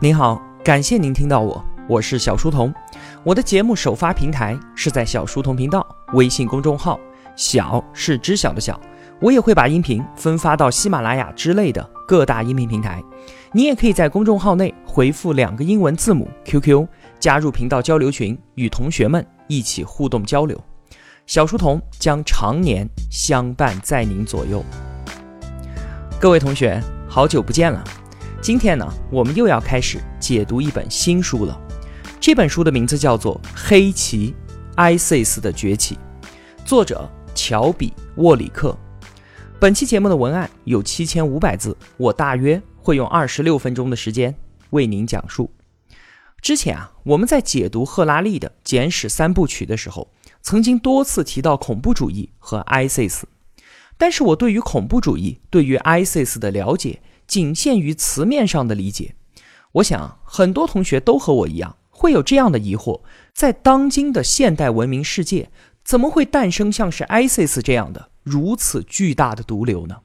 您好，感谢您听到我，我是小书童。我的节目首发平台是在小书童频道微信公众号，小是知晓的小。我也会把音频分发到喜马拉雅之类的各大音频平台。你也可以在公众号内回复两个英文字母 QQ，加入频道交流群，与同学们一起互动交流。小书童将常年相伴在您左右。各位同学，好久不见了。今天呢，我们又要开始解读一本新书了。这本书的名字叫做《黑旗：ISIS 的崛起》，作者乔比沃里克。本期节目的文案有七千五百字，我大约会用二十六分钟的时间为您讲述。之前啊，我们在解读赫拉利的《简史三部曲》的时候，曾经多次提到恐怖主义和 ISIS，但是我对于恐怖主义、对于 ISIS 的了解。仅限于词面上的理解，我想很多同学都和我一样会有这样的疑惑：在当今的现代文明世界，怎么会诞生像是 ISIS 这样的如此巨大的毒瘤呢？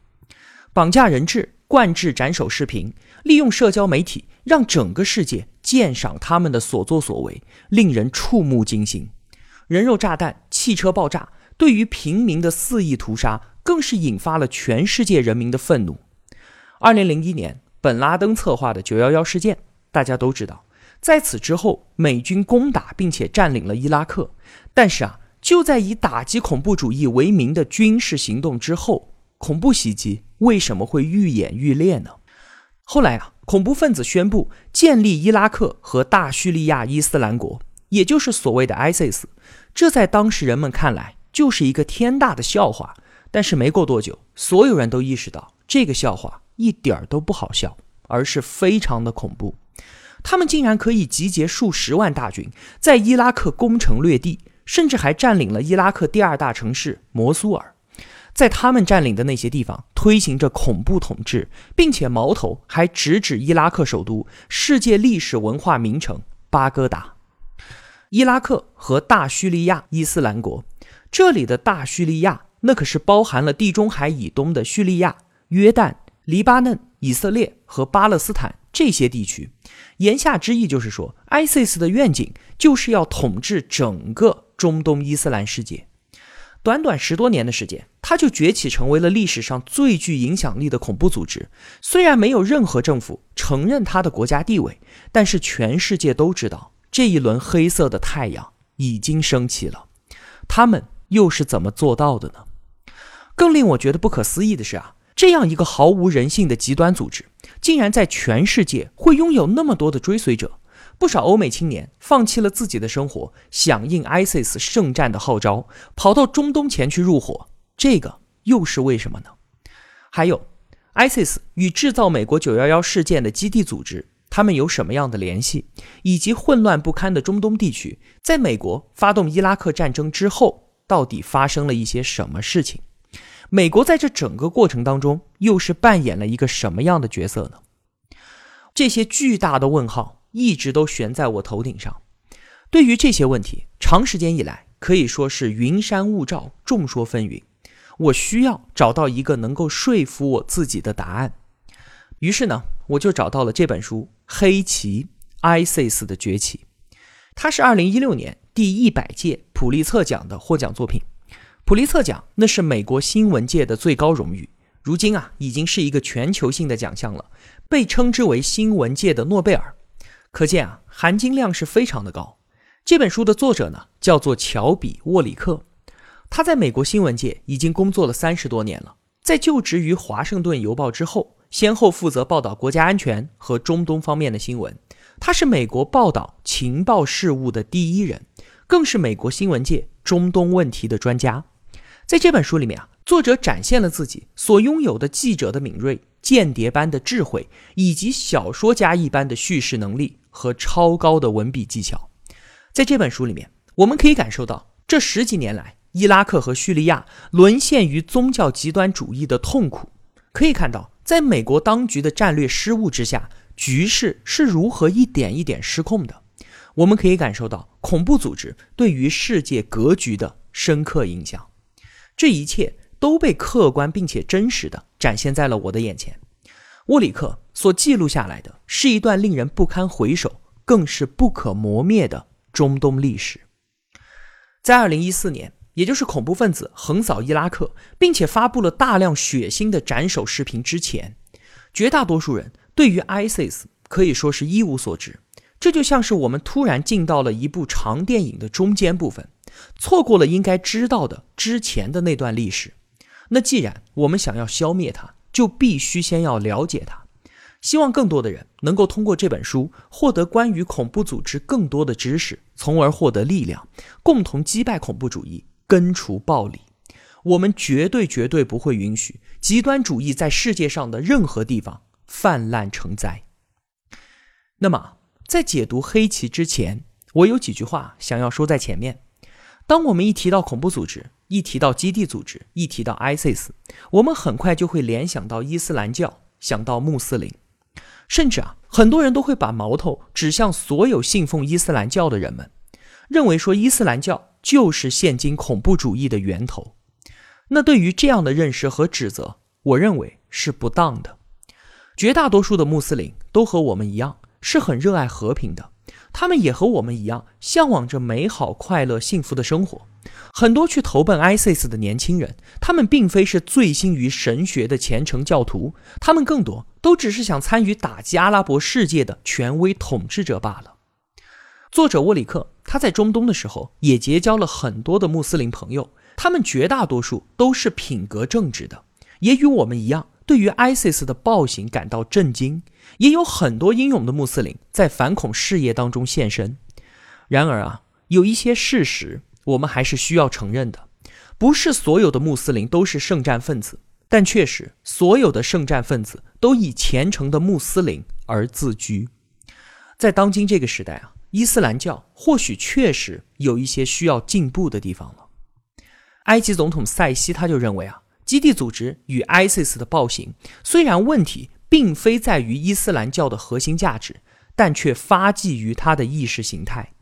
绑架人质、灌制斩首视频，利用社交媒体让整个世界鉴赏他们的所作所为，令人触目惊心。人肉炸弹、汽车爆炸，对于平民的肆意屠杀，更是引发了全世界人民的愤怒。二零零一年，本拉登策划的九幺幺事件，大家都知道。在此之后，美军攻打并且占领了伊拉克。但是啊，就在以打击恐怖主义为名的军事行动之后，恐怖袭击为什么会愈演愈烈呢？后来啊，恐怖分子宣布建立伊拉克和大叙利亚伊斯兰国，也就是所谓的 ISIS。这在当时人们看来就是一个天大的笑话。但是没过多久，所有人都意识到这个笑话。一点儿都不好笑，而是非常的恐怖。他们竟然可以集结数十万大军，在伊拉克攻城略地，甚至还占领了伊拉克第二大城市摩苏尔。在他们占领的那些地方，推行着恐怖统治，并且矛头还直指伊拉克首都、世界历史文化名城巴格达。伊拉克和大叙利亚伊斯兰国，这里的大叙利亚，那可是包含了地中海以东的叙利亚、约旦。黎巴嫩、以色列和巴勒斯坦这些地区，言下之意就是说，ISIS 的愿景就是要统治整个中东伊斯兰世界。短短十多年的时间，它就崛起成为了历史上最具影响力的恐怖组织。虽然没有任何政府承认它的国家地位，但是全世界都知道这一轮黑色的太阳已经升起了。他们又是怎么做到的呢？更令我觉得不可思议的是啊。这样一个毫无人性的极端组织，竟然在全世界会拥有那么多的追随者。不少欧美青年放弃了自己的生活，响应 ISIS 圣战的号召，跑到中东前去入伙。这个又是为什么呢？还有，ISIS 与制造美国911事件的基地组织，他们有什么样的联系？以及混乱不堪的中东地区，在美国发动伊拉克战争之后，到底发生了一些什么事情？美国在这整个过程当中，又是扮演了一个什么样的角色呢？这些巨大的问号一直都悬在我头顶上。对于这些问题，长时间以来可以说是云山雾罩，众说纷纭。我需要找到一个能够说服我自己的答案。于是呢，我就找到了这本书《黑旗：ISIS 的崛起》，它是二零一六年第一百届普利策奖的获奖作品。普利策奖那是美国新闻界的最高荣誉，如今啊已经是一个全球性的奖项了，被称之为新闻界的诺贝尔。可见啊含金量是非常的高。这本书的作者呢叫做乔比沃里克，他在美国新闻界已经工作了三十多年了。在就职于华盛顿邮报之后，先后负责报道国家安全和中东方面的新闻。他是美国报道情报事务的第一人，更是美国新闻界中东问题的专家。在这本书里面啊，作者展现了自己所拥有的记者的敏锐、间谍般的智慧，以及小说家一般的叙事能力和超高的文笔技巧。在这本书里面，我们可以感受到这十几年来伊拉克和叙利亚沦陷于宗教极端主义的痛苦。可以看到，在美国当局的战略失误之下，局势是如何一点一点失控的。我们可以感受到恐怖组织对于世界格局的深刻影响。这一切都被客观并且真实的展现在了我的眼前。沃里克所记录下来的是一段令人不堪回首，更是不可磨灭的中东历史。在二零一四年，也就是恐怖分子横扫伊拉克，并且发布了大量血腥的斩首视频之前，绝大多数人对于 ISIS 可以说是一无所知。这就像是我们突然进到了一部长电影的中间部分，错过了应该知道的之前的那段历史。那既然我们想要消灭它，就必须先要了解它。希望更多的人能够通过这本书获得关于恐怖组织更多的知识，从而获得力量，共同击败恐怖主义，根除暴力。我们绝对绝对不会允许极端主义在世界上的任何地方泛滥成灾。那么。在解读黑旗之前，我有几句话想要说在前面。当我们一提到恐怖组织，一提到基地组织，一提到 ISIS，我们很快就会联想到伊斯兰教，想到穆斯林，甚至啊，很多人都会把矛头指向所有信奉伊斯兰教的人们，认为说伊斯兰教就是现今恐怖主义的源头。那对于这样的认识和指责，我认为是不当的。绝大多数的穆斯林都和我们一样。是很热爱和平的，他们也和我们一样，向往着美好、快乐、幸福的生活。很多去投奔 ISIS 的年轻人，他们并非是醉心于神学的虔诚教徒，他们更多都只是想参与打击阿拉伯世界的权威统治者罢了。作者沃里克他在中东的时候，也结交了很多的穆斯林朋友，他们绝大多数都是品格正直的，也与我们一样。对于 ISIS 的暴行感到震惊，也有很多英勇的穆斯林在反恐事业当中现身。然而啊，有一些事实我们还是需要承认的：不是所有的穆斯林都是圣战分子，但确实所有的圣战分子都以虔诚的穆斯林而自居。在当今这个时代啊，伊斯兰教或许确实有一些需要进步的地方了。埃及总统塞西他就认为啊。基地组织与 ISIS 的暴行，虽然问题并非在于伊斯兰教的核心价值，但却发迹于它的意识形态，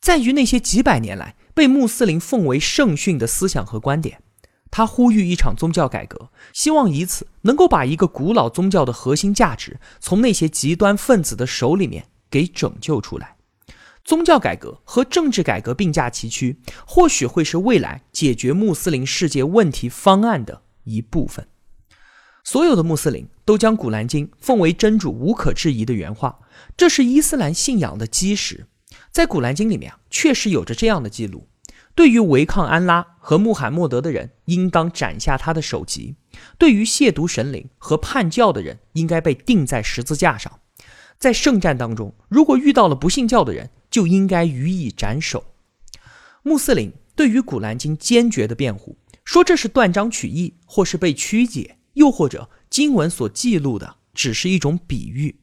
在于那些几百年来被穆斯林奉为圣训的思想和观点。他呼吁一场宗教改革，希望以此能够把一个古老宗教的核心价值从那些极端分子的手里面给拯救出来。宗教改革和政治改革并驾齐驱，或许会是未来解决穆斯林世界问题方案的一部分。所有的穆斯林都将《古兰经》奉为真主无可置疑的原话，这是伊斯兰信仰的基石。在《古兰经》里面啊，确实有着这样的记录：对于违抗安拉和穆罕默德的人，应当斩下他的首级；对于亵渎神灵和叛教的人，应该被钉在十字架上。在圣战当中，如果遇到了不信教的人，就应该予以斩首。穆斯林对于《古兰经》坚决的辩护，说这是断章取义，或是被曲解，又或者经文所记录的只是一种比喻。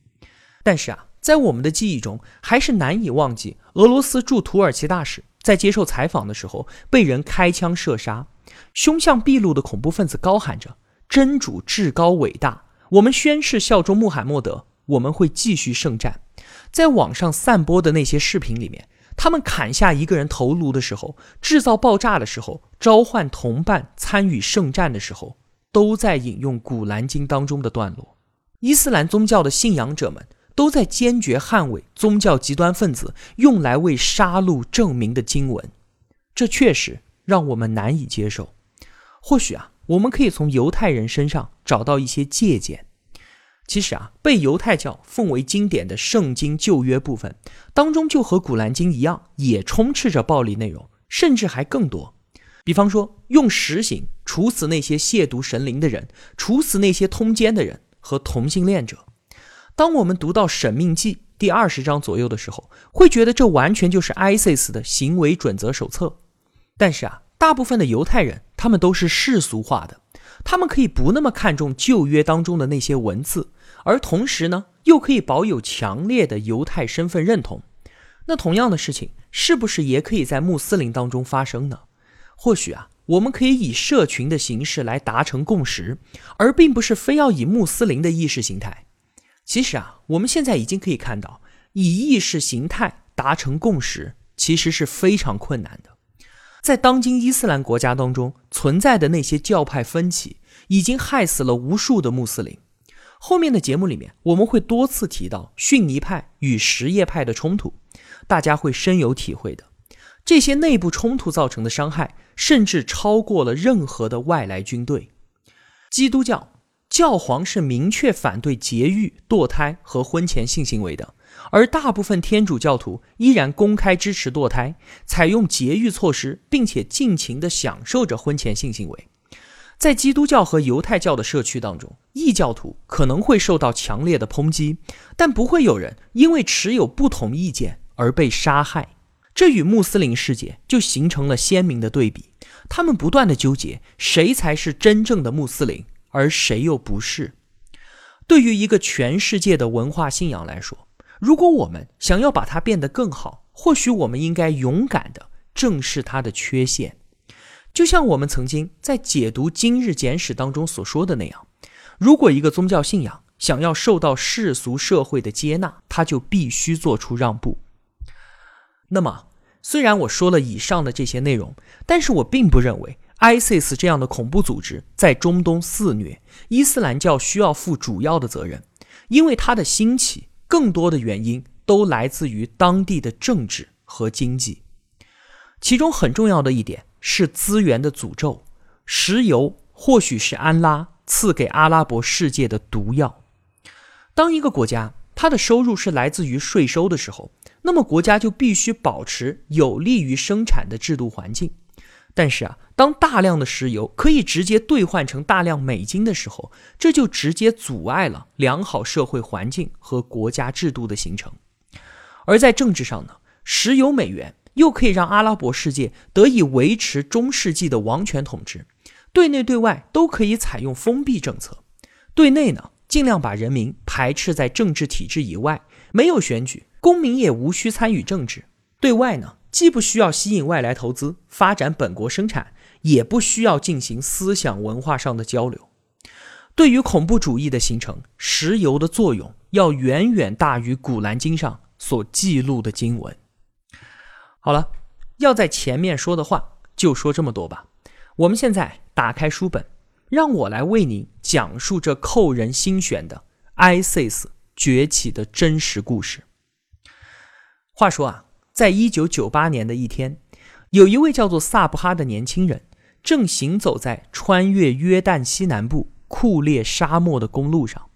但是啊，在我们的记忆中，还是难以忘记俄罗斯驻土耳其大使在接受采访的时候被人开枪射杀，凶相毕露的恐怖分子高喊着“真主至高伟大，我们宣誓效忠穆罕默德，我们会继续圣战”。在网上散播的那些视频里面，他们砍下一个人头颅的时候，制造爆炸的时候，召唤同伴参与圣战的时候，都在引用《古兰经》当中的段落。伊斯兰宗教的信仰者们都在坚决捍卫宗教极端分子用来为杀戮证明的经文，这确实让我们难以接受。或许啊，我们可以从犹太人身上找到一些借鉴。其实啊，被犹太教奉为经典的圣经旧约部分当中，就和古兰经一样，也充斥着暴力内容，甚至还更多。比方说，用实刑处死那些亵渎神灵的人，处死那些通奸的人和同性恋者。当我们读到《审命记》第二十章左右的时候，会觉得这完全就是 ISIS 的行为准则手册。但是啊，大部分的犹太人他们都是世俗化的。他们可以不那么看重旧约当中的那些文字，而同时呢，又可以保有强烈的犹太身份认同。那同样的事情，是不是也可以在穆斯林当中发生呢？或许啊，我们可以以社群的形式来达成共识，而并不是非要以穆斯林的意识形态。其实啊，我们现在已经可以看到，以意识形态达成共识，其实是非常困难的。在当今伊斯兰国家当中存在的那些教派分歧，已经害死了无数的穆斯林。后面的节目里面，我们会多次提到逊尼派与什叶派的冲突，大家会深有体会的。这些内部冲突造成的伤害，甚至超过了任何的外来军队。基督教教皇是明确反对节育、堕胎和婚前性行为的，而大部分天主教徒依然公开支持堕胎，采用节育措施，并且尽情地享受着婚前性行为。在基督教和犹太教的社区当中，异教徒可能会受到强烈的抨击，但不会有人因为持有不同意见而被杀害。这与穆斯林世界就形成了鲜明的对比。他们不断的纠结谁才是真正的穆斯林，而谁又不是。对于一个全世界的文化信仰来说，如果我们想要把它变得更好，或许我们应该勇敢的正视它的缺陷。就像我们曾经在解读《今日简史》当中所说的那样，如果一个宗教信仰想要受到世俗社会的接纳，它就必须做出让步。那么，虽然我说了以上的这些内容，但是我并不认为 ISIS 这样的恐怖组织在中东肆虐，伊斯兰教需要负主要的责任，因为它的兴起更多的原因都来自于当地的政治和经济，其中很重要的一点。是资源的诅咒，石油或许是安拉赐给阿拉伯世界的毒药。当一个国家它的收入是来自于税收的时候，那么国家就必须保持有利于生产的制度环境。但是啊，当大量的石油可以直接兑换成大量美金的时候，这就直接阻碍了良好社会环境和国家制度的形成。而在政治上呢，石油美元。又可以让阿拉伯世界得以维持中世纪的王权统治，对内对外都可以采用封闭政策。对内呢，尽量把人民排斥在政治体制以外，没有选举，公民也无需参与政治。对外呢，既不需要吸引外来投资，发展本国生产，也不需要进行思想文化上的交流。对于恐怖主义的形成，石油的作用要远远大于《古兰经》上所记录的经文。好了，要在前面说的话就说这么多吧。我们现在打开书本，让我来为您讲述这扣人心弦的 ISIS 崛起的真实故事。话说啊，在一九九八年的一天，有一位叫做萨布哈的年轻人，正行走在穿越约旦西南部酷烈沙漠的公路上。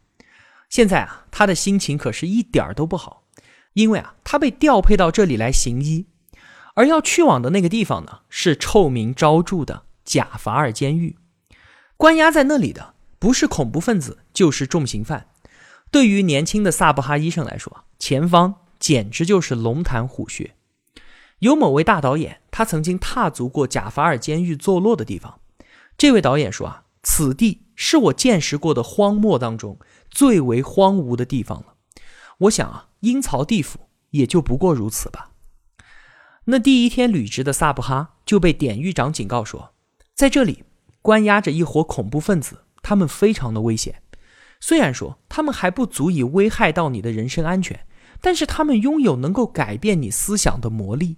现在啊，他的心情可是一点儿都不好，因为啊，他被调配到这里来行医。而要去往的那个地方呢，是臭名昭著的贾法尔监狱。关押在那里的不是恐怖分子，就是重刑犯。对于年轻的萨布哈医生来说，前方简直就是龙潭虎穴。有某位大导演，他曾经踏足过贾法尔监狱坐落的地方。这位导演说啊，此地是我见识过的荒漠当中最为荒芜的地方了。我想啊，阴曹地府也就不过如此吧。那第一天履职的萨布哈就被典狱长警告说，在这里关押着一伙恐怖分子，他们非常的危险。虽然说他们还不足以危害到你的人身安全，但是他们拥有能够改变你思想的魔力。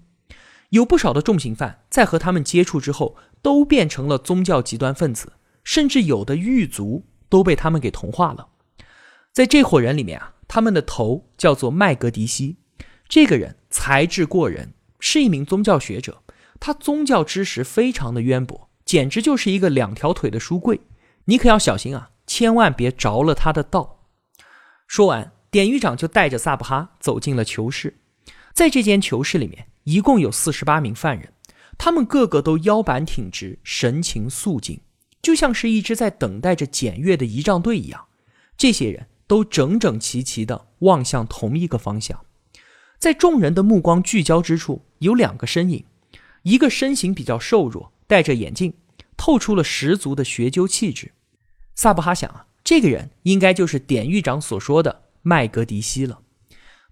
有不少的重刑犯在和他们接触之后，都变成了宗教极端分子，甚至有的狱卒都被他们给同化了。在这伙人里面啊，他们的头叫做麦格迪西，这个人才智过人。是一名宗教学者，他宗教知识非常的渊博，简直就是一个两条腿的书柜。你可要小心啊，千万别着了他的道。说完，典狱长就带着萨布哈走进了囚室。在这间囚室里面，一共有四十八名犯人，他们个个都腰板挺直，神情肃静，就像是一支在等待着检阅的仪仗队一样。这些人都整整齐齐地望向同一个方向。在众人的目光聚焦之处，有两个身影，一个身形比较瘦弱，戴着眼镜，透出了十足的学究气质。萨布哈想啊，这个人应该就是典狱长所说的麦格迪西了。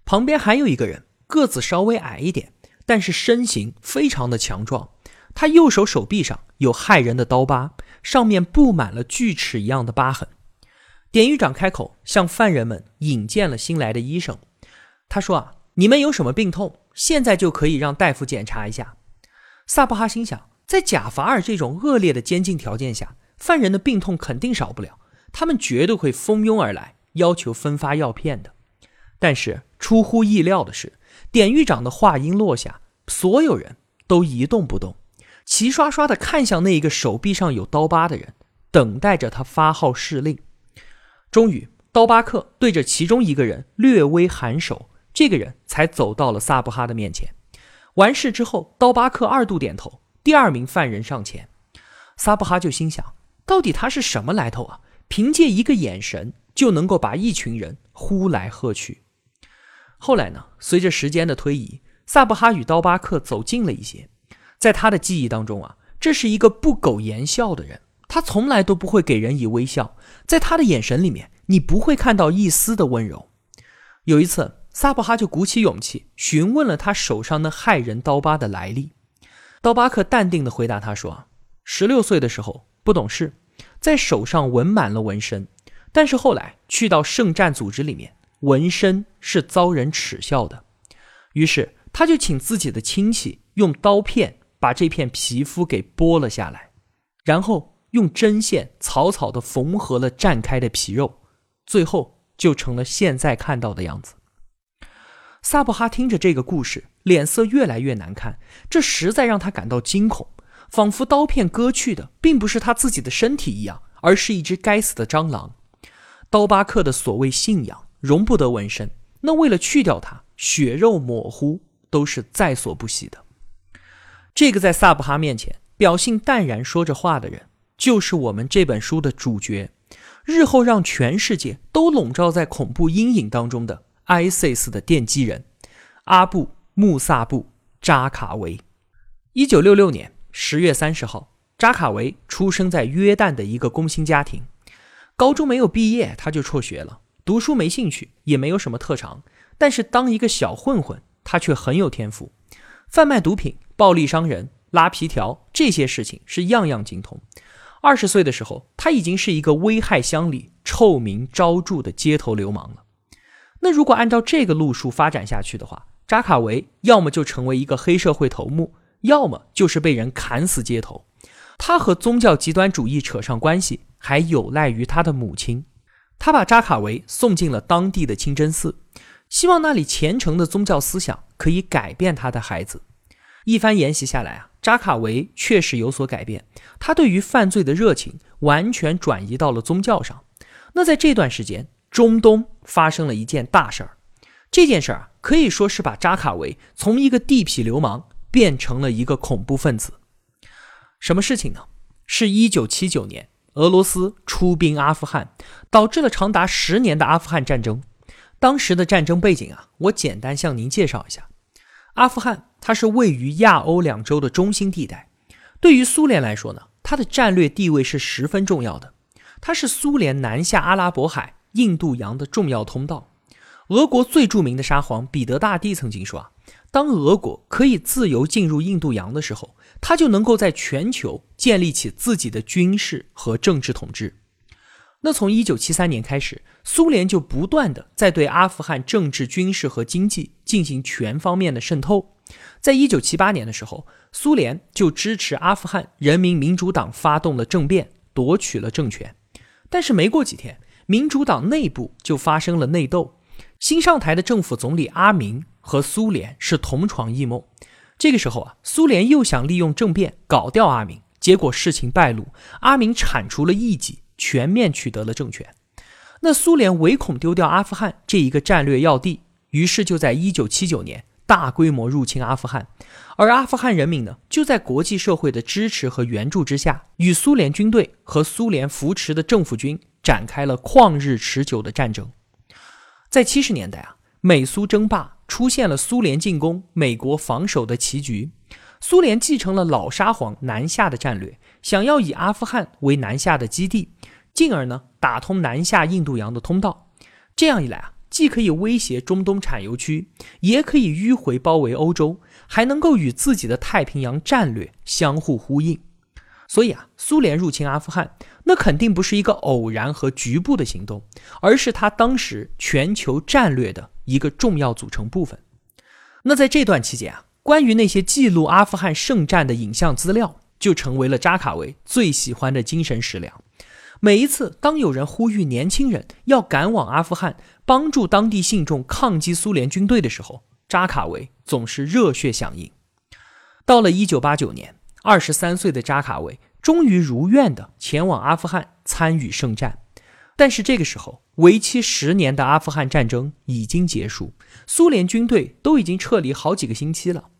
旁边还有一个人，个子稍微矮一点，但是身形非常的强壮。他右手手臂上有骇人的刀疤，上面布满了锯齿一样的疤痕。典狱长开口向犯人们引荐了新来的医生，他说啊。你们有什么病痛？现在就可以让大夫检查一下。萨布哈心想，在贾法尔这种恶劣的监禁条件下，犯人的病痛肯定少不了，他们绝对会蜂拥而来，要求分发药片的。但是出乎意料的是，典狱长的话音落下，所有人都一动不动，齐刷刷的看向那一个手臂上有刀疤的人，等待着他发号施令。终于，刀疤客对着其中一个人略微颔首，这个人才走到了萨布哈的面前。完事之后，刀疤克二度点头。第二名犯人上前，萨布哈就心想：到底他是什么来头啊？凭借一个眼神就能够把一群人呼来喝去。后来呢？随着时间的推移，萨布哈与刀疤克走近了一些。在他的记忆当中啊，这是一个不苟言笑的人，他从来都不会给人以微笑，在他的眼神里面，你不会看到一丝的温柔。有一次，萨布哈就鼓起勇气询问了他手上那骇人刀疤的来历。刀疤客淡定地回答他说：“十六岁的时候不懂事，在手上纹满了纹身，但是后来去到圣战组织里面，纹身是遭人耻笑的，于是他就请自己的亲戚用刀片把这片皮肤给剥了下来，然后用针线草草地缝合了绽开的皮肉，最后就成了现在看到的样子。”萨布哈听着这个故事，脸色越来越难看，这实在让他感到惊恐，仿佛刀片割去的并不是他自己的身体一样，而是一只该死的蟑螂。刀疤客的所谓信仰容不得纹身，那为了去掉它，血肉模糊都是在所不惜的。这个在萨布哈面前表现淡然说着话的人，就是我们这本书的主角，日后让全世界都笼罩在恐怖阴影当中的。ISIS 的奠基人阿布·穆萨布·扎卡维，一九六六年十月三十号，扎卡维出生在约旦的一个工薪家庭。高中没有毕业，他就辍学了，读书没兴趣，也没有什么特长。但是当一个小混混，他却很有天赋，贩卖毒品、暴力伤人、拉皮条这些事情是样样精通。二十岁的时候，他已经是一个危害乡里、臭名昭著的街头流氓了。那如果按照这个路数发展下去的话，扎卡维要么就成为一个黑社会头目，要么就是被人砍死街头。他和宗教极端主义扯上关系，还有赖于他的母亲。他把扎卡维送进了当地的清真寺，希望那里虔诚的宗教思想可以改变他的孩子。一番研习下来啊，扎卡维确实有所改变，他对于犯罪的热情完全转移到了宗教上。那在这段时间。中东发生了一件大事儿，这件事儿啊，可以说是把扎卡维从一个地痞流氓变成了一个恐怖分子。什么事情呢？是一九七九年，俄罗斯出兵阿富汗，导致了长达十年的阿富汗战争。当时的战争背景啊，我简单向您介绍一下。阿富汗它是位于亚欧两洲的中心地带，对于苏联来说呢，它的战略地位是十分重要的，它是苏联南下阿拉伯海。印度洋的重要通道，俄国最著名的沙皇彼得大帝曾经说啊，当俄国可以自由进入印度洋的时候，他就能够在全球建立起自己的军事和政治统治。那从一九七三年开始，苏联就不断的在对阿富汗政治、军事和经济进行全方面的渗透。在一九七八年的时候，苏联就支持阿富汗人民民主党发动了政变，夺取了政权。但是没过几天。民主党内部就发生了内斗，新上台的政府总理阿明和苏联是同床异梦。这个时候啊，苏联又想利用政变搞掉阿明，结果事情败露，阿明铲除了异己，全面取得了政权。那苏联唯恐丢掉阿富汗这一个战略要地，于是就在一九七九年大规模入侵阿富汗，而阿富汗人民呢，就在国际社会的支持和援助之下，与苏联军队和苏联扶持的政府军。展开了旷日持久的战争。在七十年代啊，美苏争霸出现了苏联进攻、美国防守的棋局。苏联继承了老沙皇南下的战略，想要以阿富汗为南下的基地，进而呢打通南下印度洋的通道。这样一来啊，既可以威胁中东产油区，也可以迂回包围欧洲，还能够与自己的太平洋战略相互呼应。所以啊，苏联入侵阿富汗，那肯定不是一个偶然和局部的行动，而是他当时全球战略的一个重要组成部分。那在这段期间啊，关于那些记录阿富汗圣战的影像资料，就成为了扎卡维最喜欢的精神食粮。每一次当有人呼吁年轻人要赶往阿富汗，帮助当地信众抗击苏联军队的时候，扎卡维总是热血响应。到了1989年，二十三岁的扎卡维终于如愿的前往阿富汗参与圣战。但是这个时候，为期十年的阿富汗战争已经结束，苏联军队都已经撤离好几个星期了。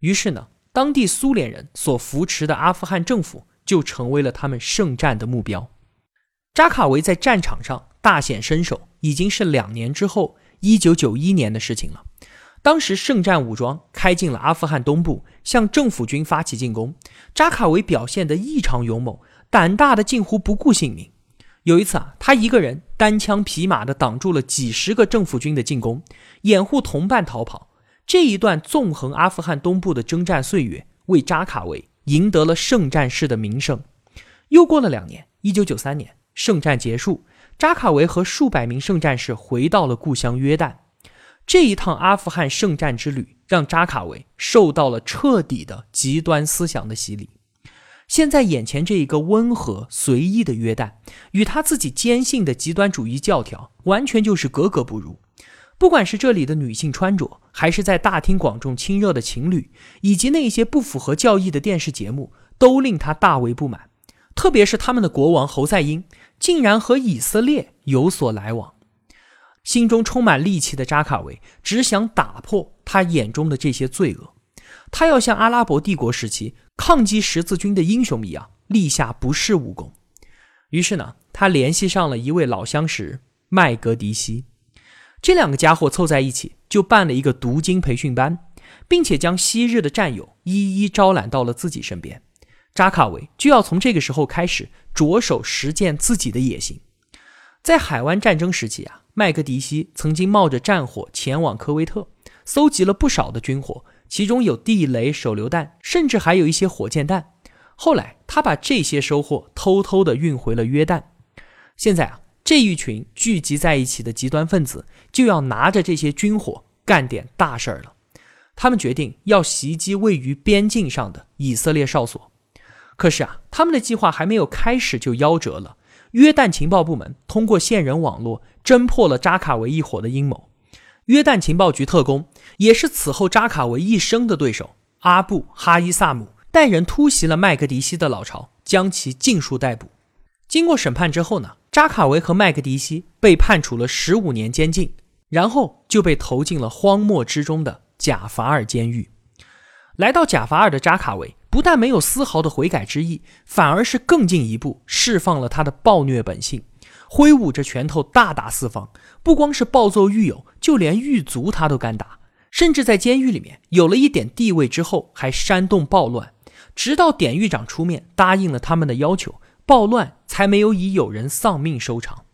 于是呢，当地苏联人所扶持的阿富汗政府就成为了他们圣战的目标。扎卡维在战场上大显身手，已经是两年之后，一九九一年的事情了。当时圣战武装开进了阿富汗东部，向政府军发起进攻。扎卡维表现得异常勇猛，胆大的近乎不顾性命。有一次啊，他一个人单枪匹马地挡住了几十个政府军的进攻，掩护同伴逃跑。这一段纵横阿富汗东部的征战岁月，为扎卡维赢得了圣战士的名声。又过了两年，一九九三年，圣战结束，扎卡维和数百名圣战士回到了故乡约旦。这一趟阿富汗圣战之旅，让扎卡维受到了彻底的极端思想的洗礼。现在眼前这一个温和随意的约旦，与他自己坚信的极端主义教条完全就是格格不入。不管是这里的女性穿着，还是在大庭广众亲热的情侣，以及那些不符合教义的电视节目，都令他大为不满。特别是他们的国王侯赛因竟然和以色列有所来往，心中充满戾气的扎卡维只想打破他眼中的这些罪恶。他要像阿拉伯帝国时期抗击十字军的英雄一样立下不世武功。于是呢，他联系上了一位老相识麦格迪西，这两个家伙凑在一起就办了一个读经培训班，并且将昔日的战友一一招揽到了自己身边。扎卡维就要从这个时候开始着手实践自己的野心。在海湾战争时期啊，麦格迪西曾经冒着战火前往科威特，搜集了不少的军火。其中有地雷、手榴弹，甚至还有一些火箭弹。后来，他把这些收获偷偷的运回了约旦。现在啊，这一群聚集在一起的极端分子就要拿着这些军火干点大事儿了。他们决定要袭击位于边境上的以色列哨所。可是啊，他们的计划还没有开始就夭折了。约旦情报部门通过线人网络侦破了扎卡维一伙的阴谋。约旦情报局特工，也是此后扎卡维一生的对手阿布哈伊萨姆，带人突袭了麦格迪西的老巢，将其尽数逮捕。经过审判之后呢，扎卡维和麦格迪西被判处了十五年监禁，然后就被投进了荒漠之中的贾法尔监狱。来到贾法尔的扎卡维，不但没有丝毫的悔改之意，反而是更进一步释放了他的暴虐本性。挥舞着拳头大打四方，不光是暴揍狱友，就连狱卒他都敢打。甚至在监狱里面有了一点地位之后，还煽动暴乱，直到典狱长出面答应了他们的要求，暴乱才没有以有人丧命收场。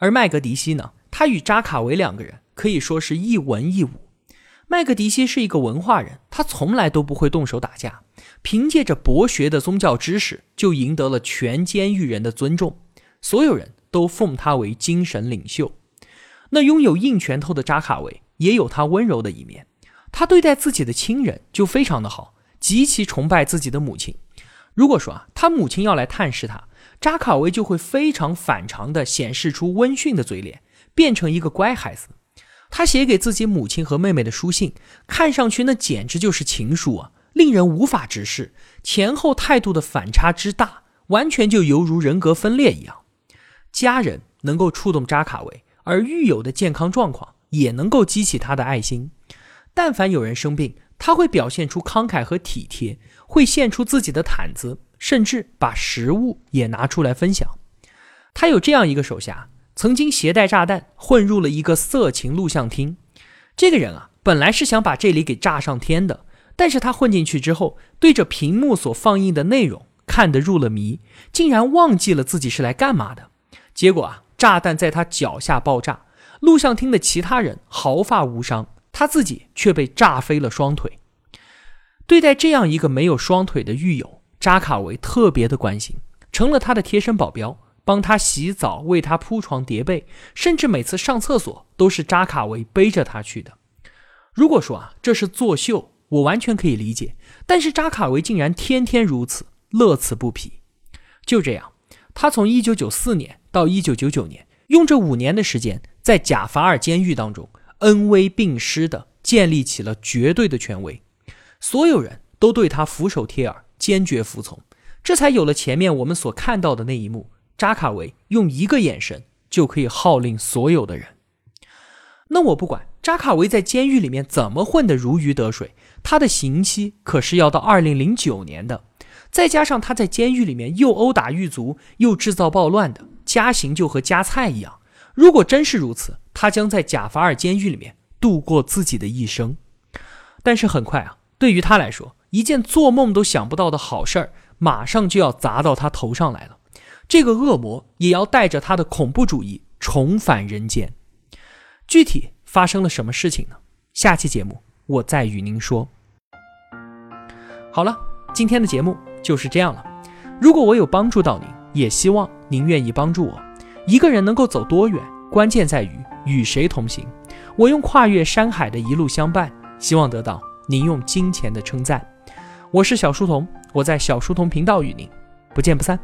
而麦格迪西呢，他与扎卡维两个人可以说是一文一武。麦格迪西是一个文化人，他从来都不会动手打架，凭借着博学的宗教知识，就赢得了全监狱人的尊重，所有人。都奉他为精神领袖。那拥有硬拳头的扎卡维也有他温柔的一面。他对待自己的亲人就非常的好，极其崇拜自己的母亲。如果说啊，他母亲要来探视他，扎卡维就会非常反常的显示出温驯的嘴脸，变成一个乖孩子。他写给自己母亲和妹妹的书信，看上去那简直就是情书啊，令人无法直视。前后态度的反差之大，完全就犹如人格分裂一样。家人能够触动扎卡维，而狱友的健康状况也能够激起他的爱心。但凡有人生病，他会表现出慷慨和体贴，会献出自己的毯子，甚至把食物也拿出来分享。他有这样一个手下，曾经携带炸弹混入了一个色情录像厅。这个人啊，本来是想把这里给炸上天的，但是他混进去之后，对着屏幕所放映的内容看得入了迷，竟然忘记了自己是来干嘛的。结果啊，炸弹在他脚下爆炸，录像厅的其他人毫发无伤，他自己却被炸飞了双腿。对待这样一个没有双腿的狱友，扎卡维特别的关心，成了他的贴身保镖，帮他洗澡，为他铺床叠被，甚至每次上厕所都是扎卡维背着他去的。如果说啊这是作秀，我完全可以理解，但是扎卡维竟然天天如此，乐此不疲。就这样。他从1994年到1999年，用这五年的时间，在贾法尔监狱当中恩威并施的建立起了绝对的权威，所有人都对他俯首帖耳，坚决服从，这才有了前面我们所看到的那一幕：扎卡维用一个眼神就可以号令所有的人。那我不管扎卡维在监狱里面怎么混得如鱼得水，他的刑期可是要到2009年的。再加上他在监狱里面又殴打狱卒，又制造暴乱的，加刑就和加菜一样。如果真是如此，他将在贾法尔监狱里面度过自己的一生。但是很快啊，对于他来说，一件做梦都想不到的好事儿马上就要砸到他头上来了。这个恶魔也要带着他的恐怖主义重返人间。具体发生了什么事情呢？下期节目我再与您说。好了，今天的节目。就是这样了。如果我有帮助到您，也希望您愿意帮助我。一个人能够走多远，关键在于与谁同行。我用跨越山海的一路相伴，希望得到您用金钱的称赞。我是小书童，我在小书童频道与您不见不散。